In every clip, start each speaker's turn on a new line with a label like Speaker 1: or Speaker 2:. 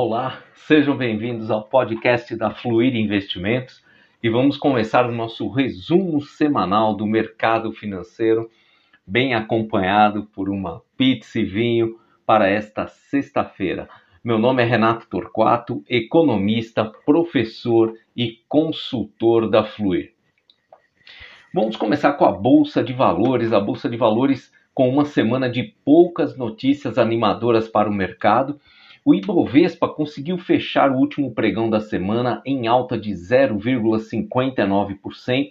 Speaker 1: Olá, sejam bem-vindos ao podcast da Fluir Investimentos e vamos começar o nosso resumo semanal do mercado financeiro, bem acompanhado por uma pizza e vinho para esta sexta-feira. Meu nome é Renato Torquato, economista, professor e consultor da Fluir. Vamos começar com a Bolsa de Valores. A Bolsa de Valores com uma semana de poucas notícias animadoras para o mercado. O Ibovespa conseguiu fechar o último pregão da semana em alta de 0,59%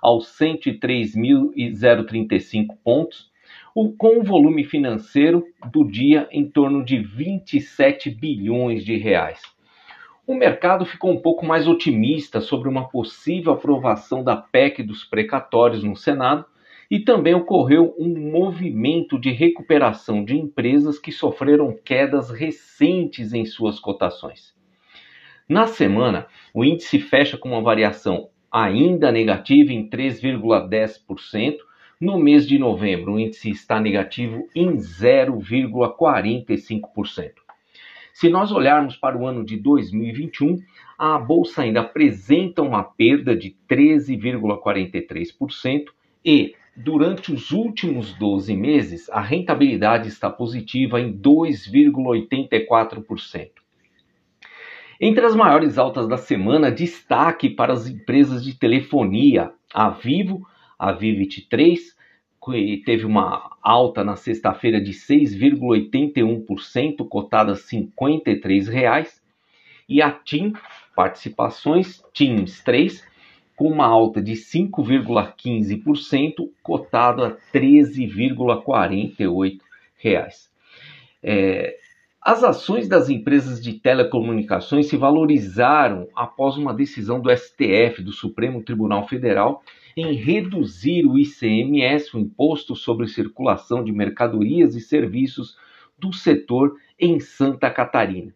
Speaker 1: aos 103.035 pontos, com o volume financeiro do dia em torno de 27 bilhões de reais. O mercado ficou um pouco mais otimista sobre uma possível aprovação da PEC dos precatórios no Senado e também ocorreu um movimento de recuperação de empresas que sofreram quedas recentes em suas cotações. Na semana, o índice fecha com uma variação ainda negativa em 3,10%. No mês de novembro, o índice está negativo em 0,45%. Se nós olharmos para o ano de 2021, a bolsa ainda apresenta uma perda de 13,43% e, durante os últimos 12 meses, a rentabilidade está positiva em 2,84%. Entre as maiores altas da semana, destaque para as empresas de telefonia, a Vivo, a Vivit 3, teve uma alta na sexta-feira de 6,81%, cotada R$ 53,00. E a TIM, participações TIMS 3, com uma alta de 5,15%, cotado a R$ 13,48. É, as ações das empresas de telecomunicações se valorizaram após uma decisão do STF, do Supremo Tribunal Federal, em reduzir o ICMS, o Imposto sobre Circulação de Mercadorias e Serviços do setor em Santa Catarina.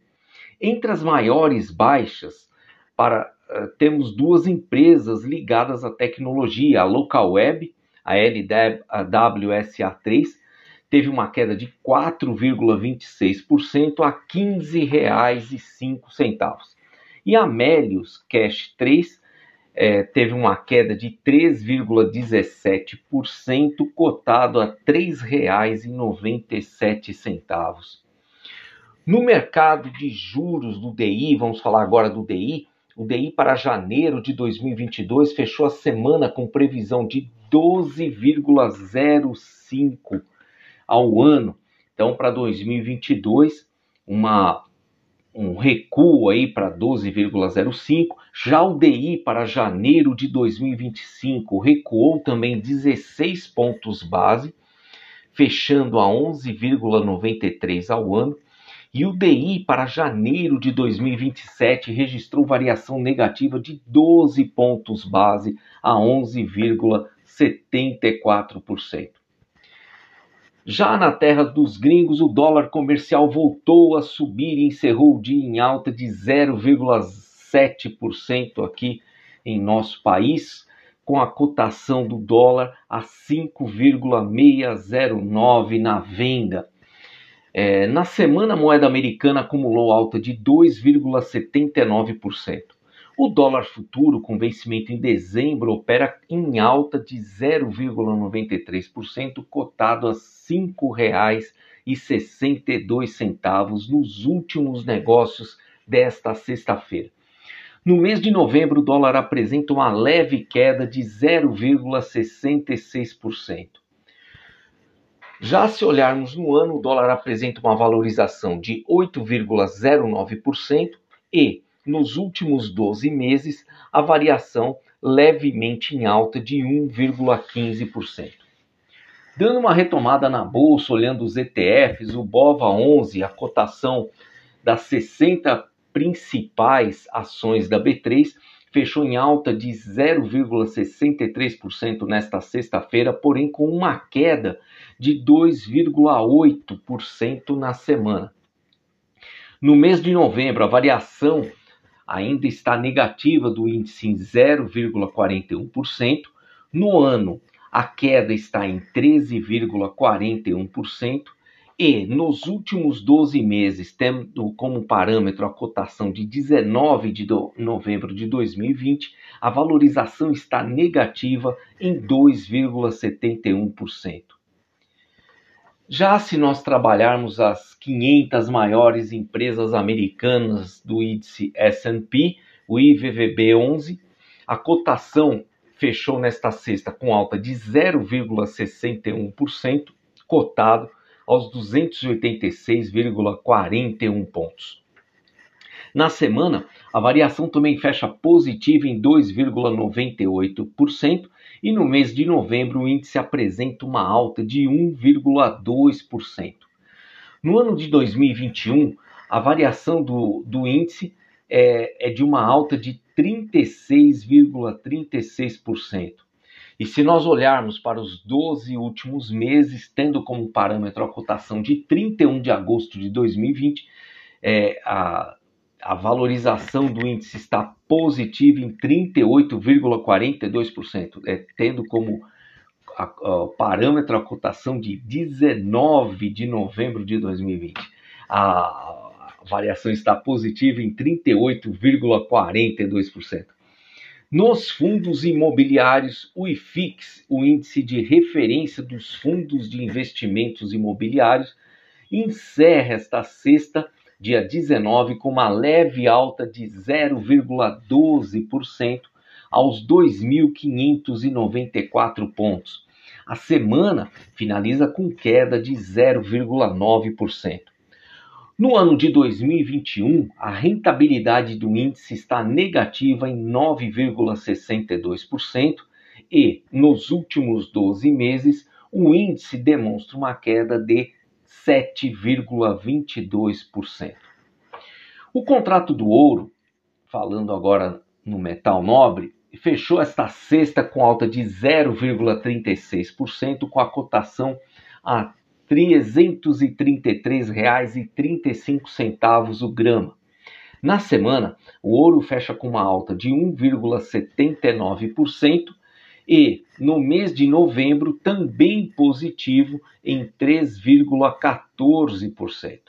Speaker 1: Entre as maiores baixas, para, temos duas empresas ligadas à tecnologia, a Localweb, a LWSA3, teve uma queda de 4,26% a R$ 15,05. E a Melius Cash 3 é, teve uma queda de 3,17%, cotado a R$ 3,97. No mercado de juros do DI, vamos falar agora do DI, o DI para janeiro de 2022 fechou a semana com previsão de 12,05 ao ano. Então, para 2022, uma um recuo aí para 12,05. Já o DI para janeiro de 2025 recuou também 16 pontos base, fechando a 11,93 ao ano. E o DI para janeiro de 2027 registrou variação negativa de 12 pontos base a 11,74%. Já na terra dos gringos, o dólar comercial voltou a subir e encerrou o dia em alta de 0,7% aqui em nosso país, com a cotação do dólar a 5,609 na venda. É, na semana, a moeda americana acumulou alta de 2,79%. O dólar futuro com vencimento em dezembro opera em alta de 0,93%, cotado a R$ 5,62 nos últimos negócios desta sexta-feira. No mês de novembro, o dólar apresenta uma leve queda de 0,66%. Já se olharmos no ano, o dólar apresenta uma valorização de 8,09% e nos últimos 12 meses, a variação levemente em alta de 1,15%. Dando uma retomada na bolsa, olhando os ETFs, o BOVA11, a cotação das 60 principais ações da B3, fechou em alta de 0,63% nesta sexta-feira, porém com uma queda de 2,8% na semana. No mês de novembro, a variação ainda está negativa do índice em 0,41%. No ano, a queda está em 13,41% E nos últimos 12 meses, tendo como parâmetro a cotação de 19 de novembro de 2020, a valorização está negativa em 2,71%. Já se nós trabalharmos as 500 maiores empresas americanas do índice S&P, o IVVB 11, a cotação fechou nesta sexta com alta de 0,61%, cotado aos 286,41 pontos. Na semana, a variação também fecha positiva em 2,98% e no mês de novembro o índice apresenta uma alta de 1,2%. No ano de 2021, a variação do, do índice é, é de uma alta de 36,36%. E se nós olharmos para os 12 últimos meses, tendo como parâmetro a cotação de 31 de agosto de 2020, é, a, a valorização do índice está positiva em 38,42%, é, tendo como a, a, parâmetro a cotação de 19 de novembro de 2020. A variação está positiva em 38,42%. Nos fundos imobiliários, o IFIX, o índice de referência dos fundos de investimentos imobiliários, encerra esta sexta dia 19, com uma leve alta de 0,12% aos 2.594 pontos. A semana finaliza com queda de 0,9%. No ano de 2021, a rentabilidade do índice está negativa em 9,62% e, nos últimos 12 meses, o índice demonstra uma queda de 7,22%. O contrato do ouro, falando agora no metal nobre, fechou esta sexta com alta de 0,36%, com a cotação a R$ 333,35 o grama. Na semana, o ouro fecha com uma alta de 1,79% e no mês de novembro também positivo em 3,14%.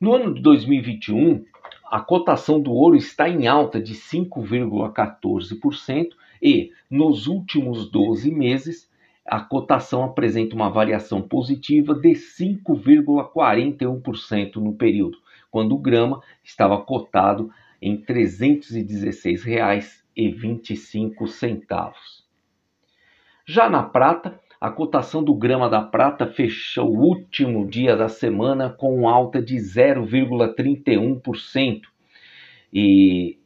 Speaker 1: No ano de 2021, a cotação do ouro está em alta de 5,14% e nos últimos 12 meses a cotação apresenta uma variação positiva de 5,41% no período, quando o grama estava cotado em R$ 316,00 e 25 centavos. Já na prata, a cotação do grama da prata fechou o último dia da semana com alta de 0,31% e,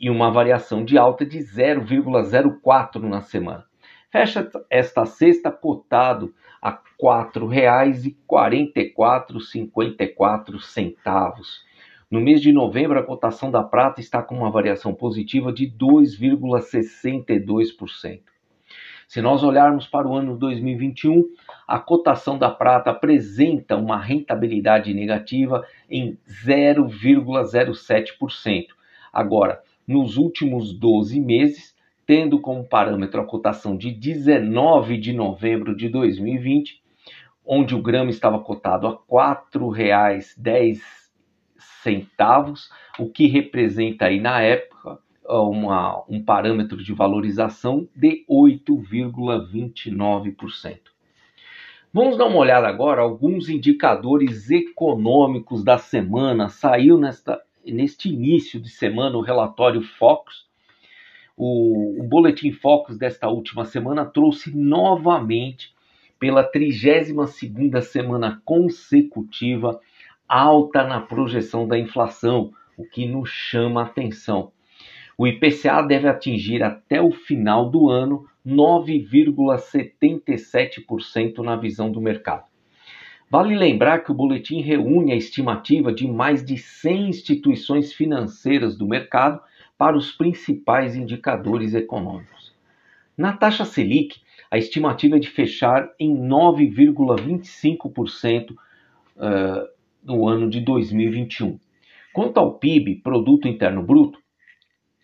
Speaker 1: e uma variação de alta de 0,04% na semana. Fecha esta sexta cotado a R$ 4,4454 centavos. No mês de novembro, a cotação da prata está com uma variação positiva de 2,62%. Se nós olharmos para o ano 2021, a cotação da prata apresenta uma rentabilidade negativa em 0,07%. Agora, nos últimos 12 meses, tendo como parâmetro a cotação de 19 de novembro de 2020, onde o grama estava cotado a R$ 4,10 centavos, o que representa aí na época uma, um parâmetro de valorização de 8,29%. Vamos dar uma olhada agora alguns indicadores econômicos da semana. Saiu nesta, neste início de semana o relatório Focus. O, o boletim Focus desta última semana trouxe novamente pela 32ª semana consecutiva alta na projeção da inflação, o que nos chama a atenção. O IPCA deve atingir até o final do ano 9,77% na visão do mercado. Vale lembrar que o boletim reúne a estimativa de mais de 100 instituições financeiras do mercado para os principais indicadores econômicos. Na taxa Selic, a estimativa é de fechar em 9,25% uh, no ano de 2021. Quanto ao PIB, Produto Interno Bruto,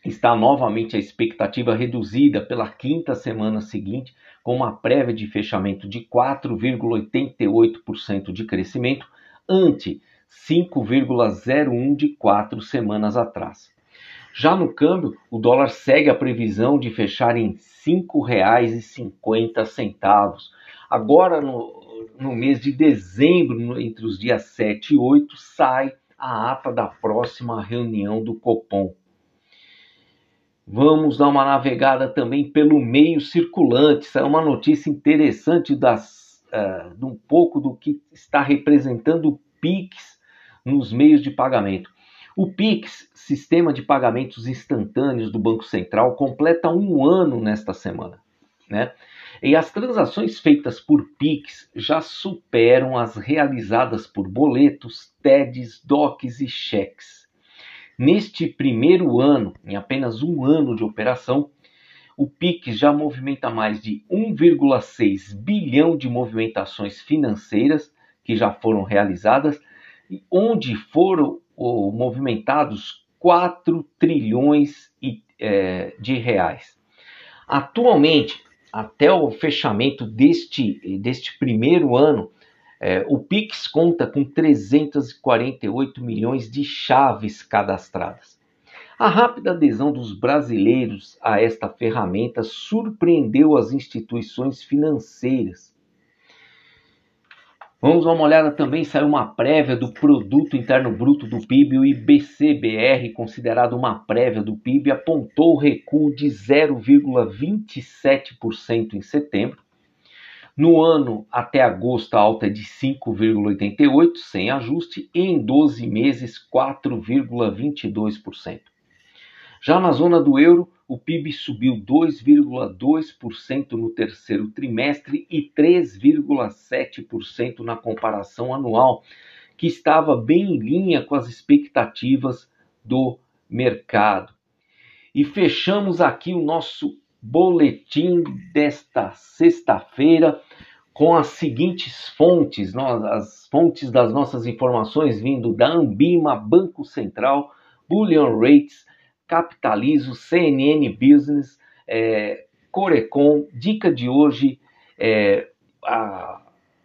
Speaker 1: está novamente a expectativa reduzida pela quinta semana seguinte, com uma prévia de fechamento de 4,88% de crescimento, ante 5,01% de quatro semanas atrás. Já no câmbio, o dólar segue a previsão de fechar em R$ 5,50. Agora, no, no mês de dezembro, entre os dias 7 e 8, sai a ata da próxima reunião do Copom. Vamos dar uma navegada também pelo meio circulante. Isso é uma notícia interessante das, uh, um pouco do que está representando o PIX nos meios de pagamento. O PIX, Sistema de Pagamentos Instantâneos do Banco Central, completa um ano nesta semana. Né? E as transações feitas por PIX já superam as realizadas por boletos, TEDs, DOCs e cheques. Neste primeiro ano, em apenas um ano de operação, o PIX já movimenta mais de 1,6 bilhão de movimentações financeiras que já foram realizadas, onde foram oh, movimentados 4 trilhões é, de reais. Atualmente, até o fechamento deste, deste primeiro ano, é, o Pix conta com 348 milhões de chaves cadastradas. A rápida adesão dos brasileiros a esta ferramenta surpreendeu as instituições financeiras. Vamos dar uma olhada também, saiu uma prévia do Produto Interno Bruto do PIB, o IBCBR, considerado uma prévia do PIB, apontou recuo de 0,27% em setembro, no ano até agosto, a alta é de 5,88%, sem ajuste, e em 12 meses, 4,22%. Já na zona do euro, o PIB subiu 2,2% no terceiro trimestre e 3,7% na comparação anual, que estava bem em linha com as expectativas do mercado. E fechamos aqui o nosso boletim desta sexta-feira com as seguintes fontes, as fontes das nossas informações vindo da Ambima, Banco Central, Bullion Rates, Capitalizo, CNN Business, é, Corecon, dica de hoje, é, a,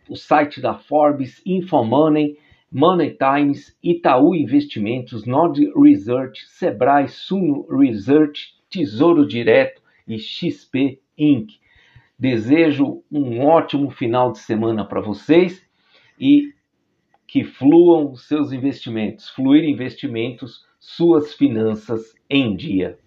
Speaker 1: o site da Forbes, Infomoney, Money Times, Itaú Investimentos, Nord Research, Sebrae, Suno Research, Tesouro Direto e XP Inc. Desejo um ótimo final de semana para vocês e que fluam seus investimentos, fluir investimentos, suas finanças em dia.